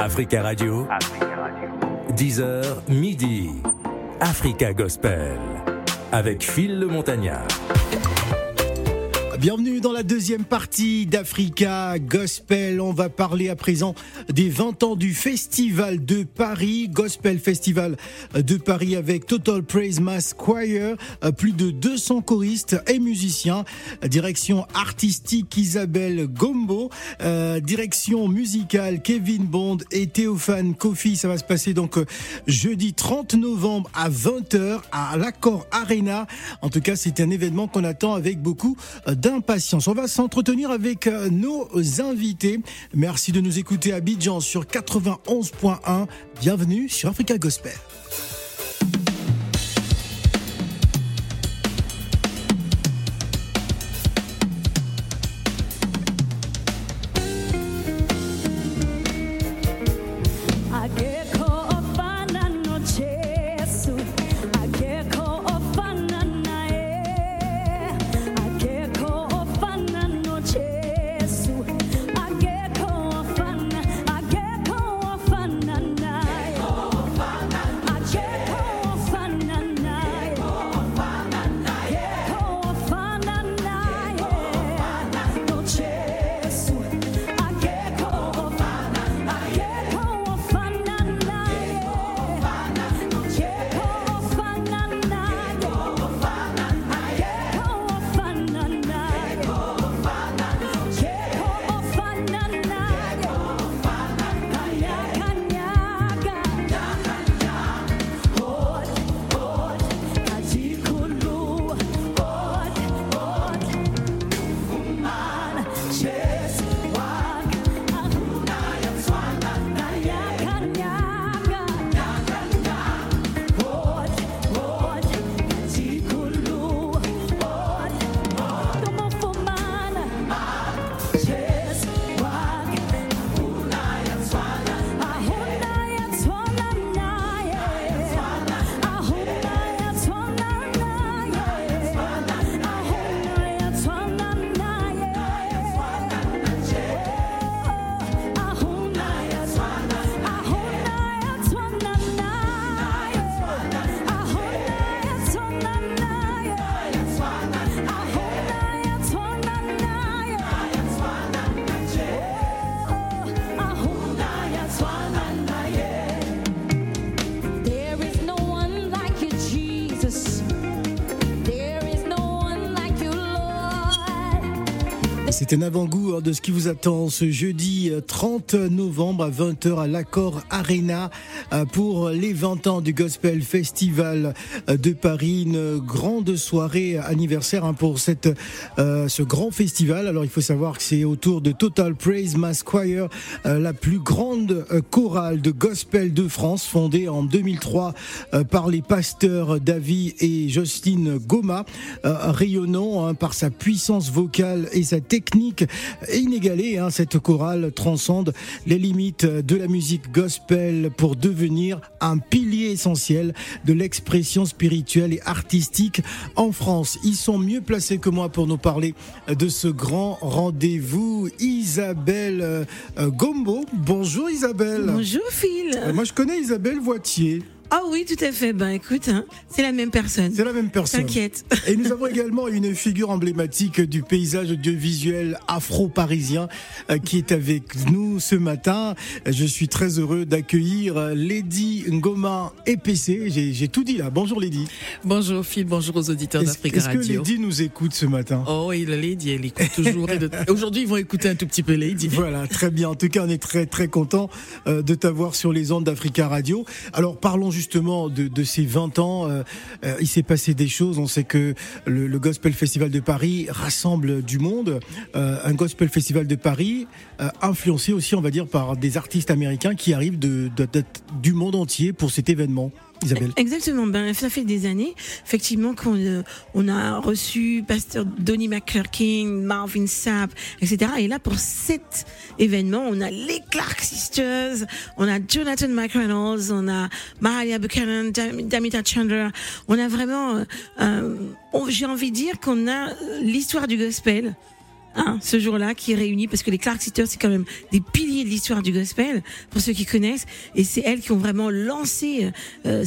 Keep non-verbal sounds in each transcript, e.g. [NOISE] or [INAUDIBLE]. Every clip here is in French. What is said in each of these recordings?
Africa Radio. 10h midi. Africa Gospel. Avec Phil le Montagnard. Bienvenue dans la deuxième partie d'Africa Gospel. On va parler à présent des 20 ans du Festival de Paris, Gospel Festival de Paris avec Total Praise Mass Choir, plus de 200 choristes et musiciens, direction artistique Isabelle Gombo, euh, direction musicale Kevin Bond et Théophane Kofi. Ça va se passer donc euh, jeudi 30 novembre à 20h à l'Accord Arena. En tout cas, c'est un événement qu'on attend avec beaucoup d On va s'entretenir avec euh, nos invités. Merci de nous écouter à Abidjan sur 91.1. Bienvenue sur Africa Gospel. C'est un avant-goût hein, de ce qui vous attend ce jeudi 30 euh, novembre à 20h à l'Accord Arena pour les 20 ans du Gospel Festival euh, de Paris. Une grande soirée anniversaire hein, pour cette, ce grand festival. Alors il faut savoir que c'est autour de Total Praise Mass Choir, la plus grande chorale de gospel de France, fondée en 2003 par les pasteurs David et Justine Goma, rayonnant hein, par sa puissance vocale et sa technique inégalée. Hein, cette chorale transcende les limites de la musique gospel pour devenir un pilier essentiel de l'expression spirituelle et artistique en France. Ils sont mieux placés que moi pour nous parler de ce grand rendez-vous. Isabelle euh, Gombo. Bonjour Isabelle. Bonjour Phil. Euh, moi je connais Isabelle Voitier. Ah oui, tout à fait. Ben écoute, hein, c'est la même personne. C'est la même personne. T'inquiète. Et nous avons également une figure emblématique du paysage audiovisuel afro-parisien euh, qui est avec nous ce matin. Je suis très heureux d'accueillir Lady Ngoma EPC. J'ai tout dit là. Bonjour Lady. Bonjour Phil, bonjour aux auditeurs d'Africa Radio. Est-ce que Lady nous écoute ce matin? Oh oui, Lady, elle écoute toujours. [LAUGHS] Aujourd'hui, ils vont écouter un tout petit peu Lady. Voilà, très bien. En tout cas, on est très très content euh, de t'avoir sur les ondes d'Africa Radio. Alors parlons justement de, ces 20 ans, euh, euh, il s'est passé des choses. On sait que le, Gospel Festival de Paris rassemble du monde. Euh, un Gospel Festival de Paris influencé aussi, on va dire, par des artistes américains qui arrivent du monde entier pour cet événement. Exactement. Ben, ça fait des années, effectivement, qu'on euh, on a reçu Pasteur Donnie McClurkin, Marvin Sapp, etc. Et là, pour cet événement, on a les Clark Sisters, on a Jonathan McReynolds, on a Mahalia Buchanan, Damita Chandler. On a vraiment, euh, j'ai envie de dire qu'on a l'histoire du gospel ce jour-là qui réunit parce que les Clark Sisters c'est quand même des piliers de l'histoire du gospel pour ceux qui connaissent et c'est elles qui ont vraiment lancé euh,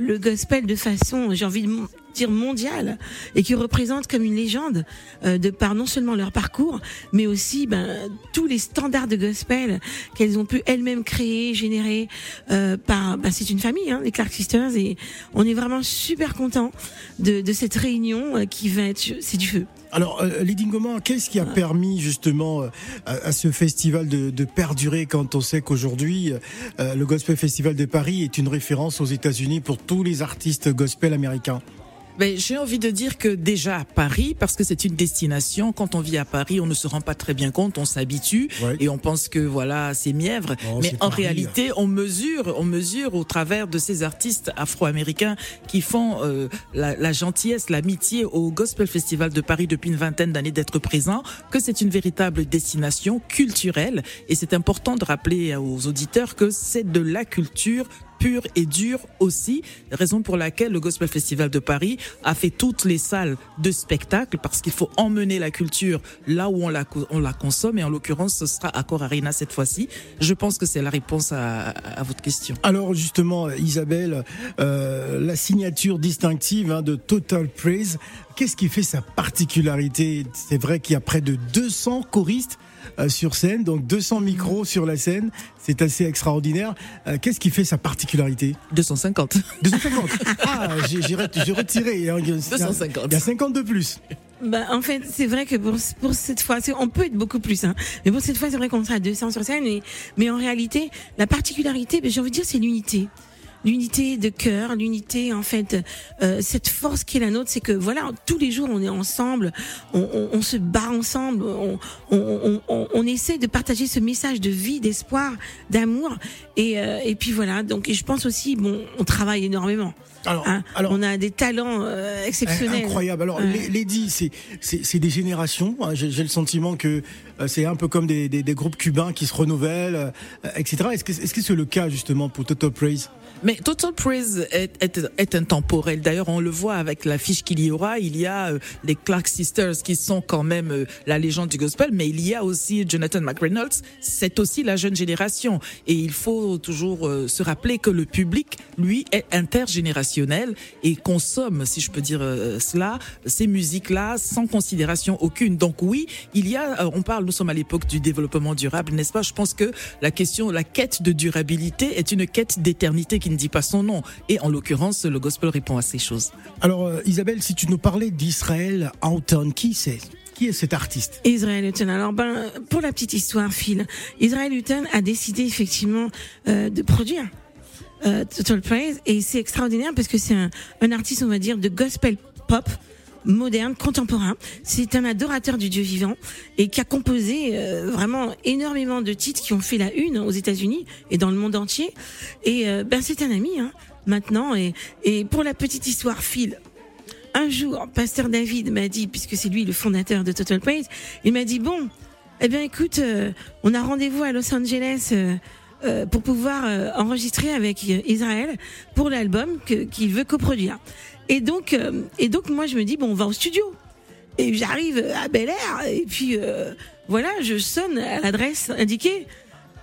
le gospel de façon j'ai envie de dire mondiale et qui représentent comme une légende euh, de par non seulement leur parcours mais aussi ben, tous les standards de gospel qu'elles ont pu elles-mêmes créer générer euh, par ben, c'est une famille hein, les Clark Sisters et on est vraiment super content de, de cette réunion euh, qui va être c'est du feu. Alors, euh, Goman, qu'est-ce qui a permis justement euh, à, à ce festival de, de perdurer quand on sait qu'aujourd'hui, euh, le Gospel Festival de Paris est une référence aux États-Unis pour tous les artistes gospel américains? Ben, j'ai envie de dire que déjà à Paris, parce que c'est une destination, quand on vit à Paris, on ne se rend pas très bien compte, on s'habitue Ouais. et on pense que voilà, c'est mièvre. Oh, Mais en Paris. réalité, on mesure, on mesure au travers de ces artistes afro-américains qui font euh, la, la gentillesse, l'amitié au Gospel Festival de Paris depuis une vingtaine d'années d'être présents, que c'est une véritable destination culturelle. Et c'est important de rappeler aux auditeurs que c'est de la culture pure et dure aussi, raison pour laquelle le Gospel Festival de Paris a fait toutes les salles de spectacle parce qu'il faut emmener la culture là où on la, co- on la consomme et en l'occurrence ce sera Accor Arena cette fois-ci. Je pense que c'est la réponse à, à votre question. Alors justement, Isabelle, euh, la signature distinctive hein, de Total Praise, qu'est-ce qui fait sa particularité? C'est vrai qu'il y a près de 200 choristes sur scène, donc 200 micros sur la scène, c'est assez extraordinaire. Euh, qu'est-ce qui fait sa particularité? 250. 250 Ah, j'ai j'ai re- j'ai retiré. Il y a- il y a- 250. Il y a 50 de plus. Bah, en fait, c'est vrai que pour, pour cette fois, on peut être beaucoup plus, hein. Mais pour cette fois, c'est vrai qu'on sera à 200 sur scène, mais, mais en réalité, la particularité, ben, j'ai envie de dire, c'est l'unité. L'unité de cœur, l'unité, en fait, euh, cette force qui est la nôtre, c'est que voilà, tous les jours, on est ensemble, on, on, on se bat ensemble, on, on, on, on, on essaie de partager ce message de vie, d'espoir, d'amour, et, euh, et puis voilà. Donc, et je pense aussi, bon, on travaille énormément. Alors, Hein. alors on a des talents euh, exceptionnels. Incroyable. Alors, Ouais. Lady, c'est c'est des générations. hein. J'ai j'ai le sentiment que euh, c'est un peu comme des, des, des groupes cubains qui se renouvellent, euh, etc. Est-ce que est-ce que c'est le cas justement pour Total Praise Mais Total Praise est, est, est intemporel. D'ailleurs, on le voit avec l'affiche qu'il y aura. Il y a euh, les Clark Sisters qui sont quand même euh, la légende du gospel, mais il y a aussi Jonathan McReynolds. C'est aussi la jeune génération. Et il faut toujours euh, se rappeler que le public, lui, est intergénérationnel et consomme, si je peux dire euh, cela, ces musiques-là sans considération aucune. Donc oui, il y a, euh, on parle, nous sommes à l'époque du développement durable, n'est-ce pas? Je pense que la question, la quête de durabilité est une quête d'éternité qui ne dit pas son nom. Et en l'occurrence, le gospel répond à ces choses. Alors, euh, Isabelle, si tu nous parlais d'Israël Houghton, qui c'est? Qui est cet artiste? Israël Hutton. Alors ben pour la petite histoire, Phil, Israël Hutton a décidé effectivement euh, de produire euh, Total Praise et c'est extraordinaire parce que c'est un, un artiste, on va dire, de gospel pop moderne, contemporain. C'est un adorateur du Dieu vivant et qui a composé euh, vraiment énormément de titres qui ont fait la une aux États-Unis et dans le monde entier. Et euh, ben c'est un ami hein, maintenant. Et, et pour la petite histoire, Phil, un jour, Pasteur David m'a dit, puisque c'est lui le fondateur de Total Praise, il m'a dit bon, eh bien écoute, euh, on a rendez-vous à Los Angeles euh, euh, pour pouvoir euh, enregistrer avec Israël pour l'album qu'il veut coproduire. Et donc, euh, et donc moi je me dis bon, on va au studio. Et j'arrive à Bel Air et puis euh, voilà, je sonne à l'adresse indiquée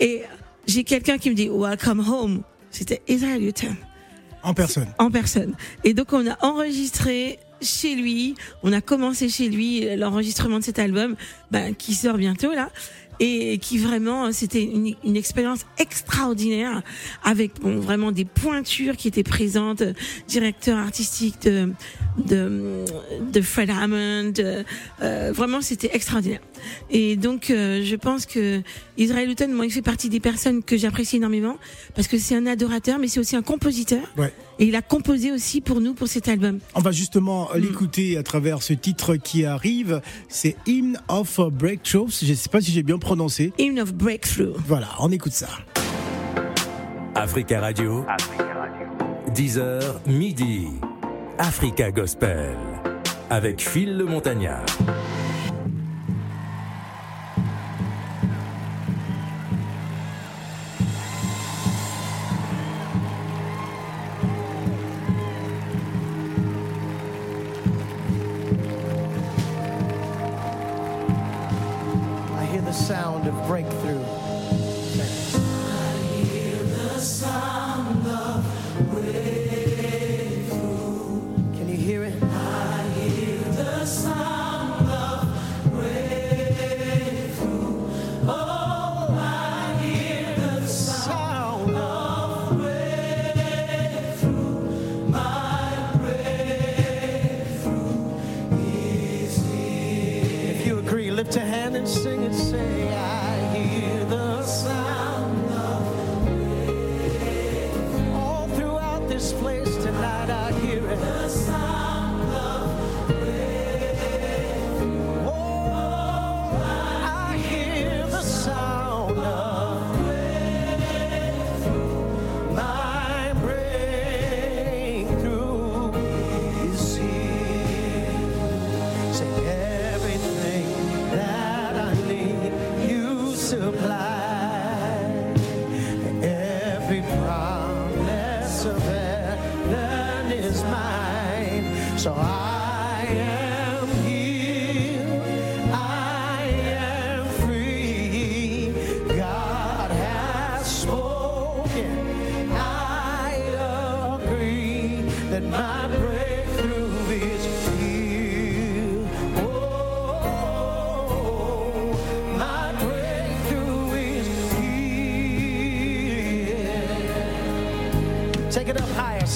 et j'ai quelqu'un qui me dit Welcome home. C'était Israël Hutton En personne. en personne. Et donc on a enregistré chez lui, on a commencé chez lui l'enregistrement de cet album, ben, qui sort bientôt là, et qui vraiment c'était une, expérience extraordinaire avec bon, vraiment des pointures qui étaient présentes, directeur artistique de de, de Fred Hammond, euh, euh, vraiment c'était extraordinaire. Et donc euh, je pense que Israël Houghton, moi, il fait partie des personnes que j'apprécie énormément parce que c'est un adorateur, mais c'est aussi un compositeur. Ouais. Et il a composé aussi pour nous pour cet album. On va justement Mm. l'écouter à travers ce titre qui arrive. C'est Hymn of Breakthroughs. Je ne sais pas si j'ai bien prononcé. Hymn of Breakthrough. Voilà, on écoute ça. Africa Radio. 10h midi. Africa Gospel. Avec Phil le Montagnard. Breakthrough.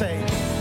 Say,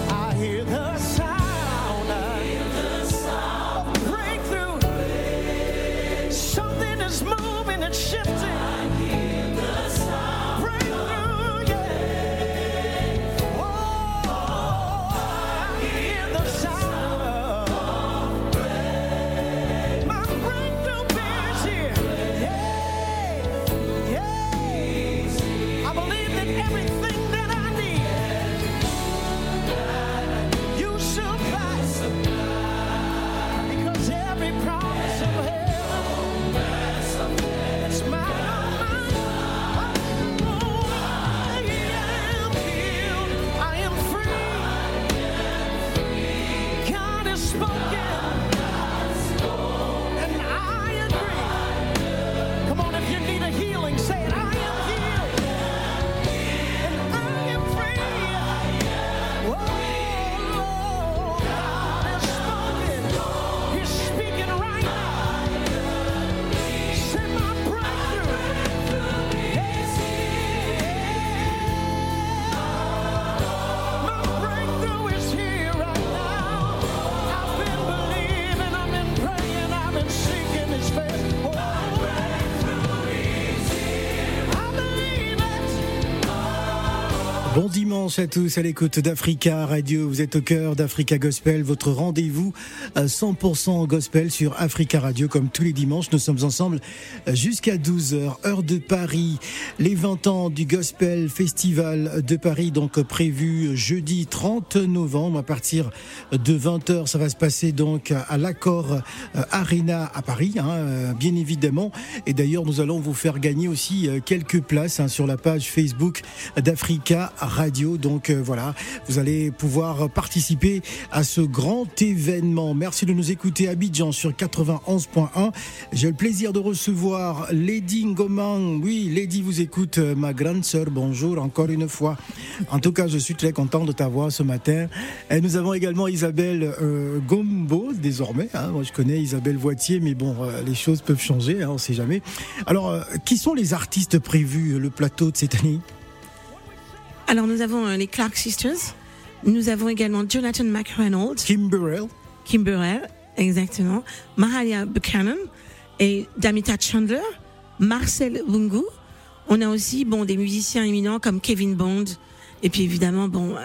dimanche à tous à l'écoute d'Africa Radio. Vous êtes au cœur d'Africa Gospel, votre rendez-vous à 100% gospel sur Africa Radio. Comme tous les dimanches, nous sommes ensemble jusqu'à 12h, heure de Paris. Les 20 ans du Gospel Festival de Paris, donc prévu jeudi 30 novembre à partir de 20h. Ça va se passer donc à l'Accord Arena à Paris, hein, bien évidemment. Et d'ailleurs, nous allons vous faire gagner aussi quelques places hein, sur la page Facebook d'Africa Radio. Donc euh, voilà, vous allez pouvoir participer à ce grand événement. Merci de nous écouter Abidjan sur 91.1. J'ai le plaisir de recevoir Lady Ngoman. Oui, Lady vous écoute, euh, ma grande sœur. Bonjour encore une fois. En tout cas, je suis très content de t'avoir ce matin. Et nous avons également Isabelle euh, Gombo désormais. Hein. Moi, je connais Isabelle Voitier, mais bon, les choses peuvent changer, hein, on ne sait jamais. Alors, qui sont les artistes prévus, le plateau de cette année? Alors nous avons euh, les Clark Sisters, nous avons également Jonathan McReynolds, Kimberell. Kimberell, exactement, Mahalia Buchanan et Damita Chandler, Marcel Wungu. On a aussi bon des musiciens éminents comme Kevin Bond et puis évidemment bon euh,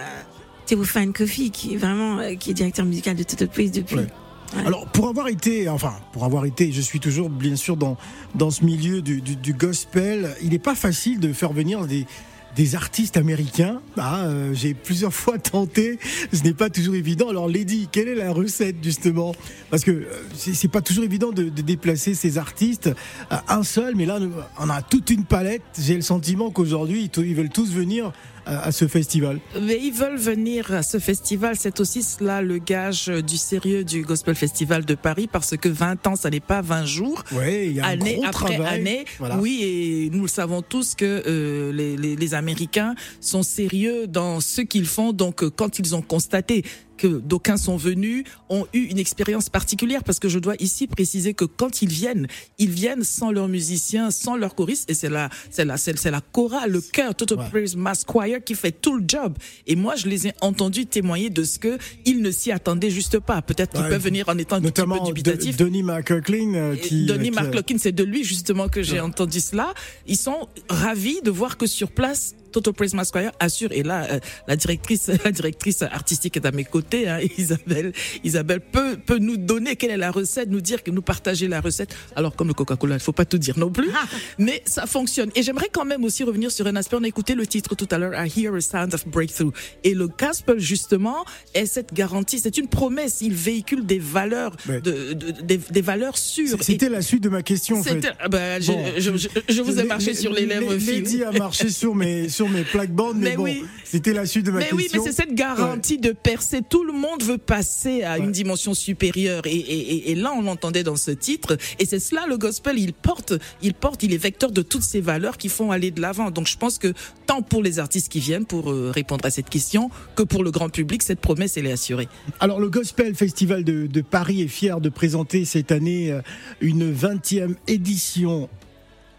Théophane Kofi qui est vraiment euh, qui est directeur musical de Toto depuis. Ouais. Ouais. Alors, pour avoir été, enfin, pour avoir été, je suis toujours bien sûr dans, dans ce milieu du, du, du gospel, il n'est pas facile de faire venir des, des artistes américains. Ah, euh, J'ai plusieurs [LAUGHS] fois tenté, ce n'est pas toujours évident. Alors, Lady, quelle est la recette justement? Parce que euh, c'est pas toujours évident de, déplacer ces artistes à un seul, mais là, on a toute une palette. J'ai le sentiment qu'aujourd'hui, ils veulent tous venir à, ce festival. Mais ils veulent venir à ce festival. C'est aussi cela le gage du sérieux du Gospel Festival de Paris parce que 20 ans, ça n'est pas 20 jours. Oui, il y a un année après travail. année. Oui, et nous le savons tous que euh, les, les, les Américains sont sérieux dans ce qu'ils font. Donc, euh, quand ils ont constaté que d'aucuns sont venus, ont eu une expérience particulière parce que je dois ici préciser que quand ils viennent, ils viennent sans leurs musiciens, sans leurs choristes et c'est la, c'est la, c'est, la chorale, le chœur, Total ouais. Praise Mass Choir qui fait tout le job. Et moi, je les ai entendus témoigner de ce que ils ne s'y attendaient juste pas. Peut-être qu'ils ouais, peuvent venir en étant un petit peu dubitatifs. Donny McClurkin, euh, qui. Donny McClurkin, c'est de lui justement que j'ai entendu cela. Ils sont ravis de voir que sur place, Toto Praise Mass Choir assure et là euh, la directrice [LAUGHS] la directrice artistique est à mes côtés hein, [LAUGHS] Isabelle Isabelle peut peut nous donner quelle est la recette nous dire que nous partager la recette. Alors comme le Coca-Cola il faut pas tout dire non plus [LAUGHS] mais ça fonctionne. Et j'aimerais quand même aussi revenir sur un aspect. On a écouté le titre tout à l'heure I hear a sound of breakthrough. Et le gospel justement est cette garantie c'est une promesse. Il véhicule des valeurs ouais. de, de, des, des, valeurs sûres. C'était la suite de ma question en fait. bah, je, bon. je, je, je, vous ai marché sur les lèvres Lady a marché sur mes sur mes plaques-bandes, mais, mais, bon, oui. c'était la suite de ma mais question. Mais oui, mais c'est cette garantie ouais. de percer. Tout le monde veut passer à ouais. une dimension supérieure. Et, et, et, là, on l'entendait dans ce titre. Et c'est cela, le gospel, il porte, il porte, il est vecteur de toutes ces valeurs qui font aller de l'avant. Donc je pense que tant pour les artistes qui viennent pour euh, répondre à cette question, que pour le grand public, cette promesse, elle est assurée. Alors le Gospel Festival de, de Paris est fier de présenter cette année euh, une 20e édition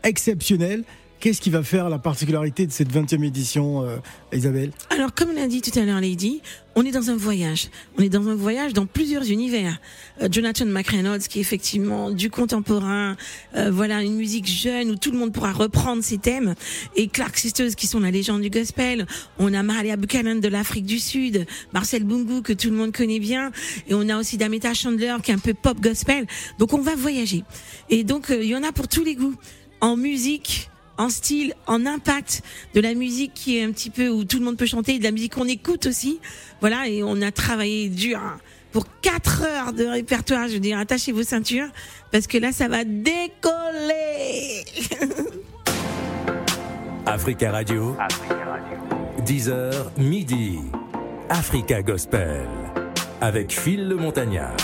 exceptionnelle. Qu'est-ce qui va faire la particularité de cette 20e édition, euh, Isabelle? Alors, comme l'a dit tout à l'heure Lady, on est dans un voyage. On est dans un voyage dans plusieurs univers. Euh, Jonathan McReynolds, qui est effectivement du contemporain, euh, voilà, une musique jeune où tout le monde pourra reprendre ses thèmes. Et Clark Sisters, qui sont la légende du gospel. On a Mahalia Buchanan de l'Afrique du Sud, Marcel Bungu, que tout le monde connaît bien. Et on a aussi Dameta Chandler, qui est un peu pop gospel. Donc, on va voyager. Et donc, il y en a pour tous les goûts. En musique, en style, en impact, de la musique qui est un petit peu où tout le monde peut chanter, de la musique qu'on écoute aussi. Voilà, et on a travaillé dur pour 4 heures de répertoire. Je veux dire, attachez vos ceintures parce que là, ça va décoller. [LAUGHS] Africa Radio, 10h midi. Africa Gospel avec Phil le Montagnard.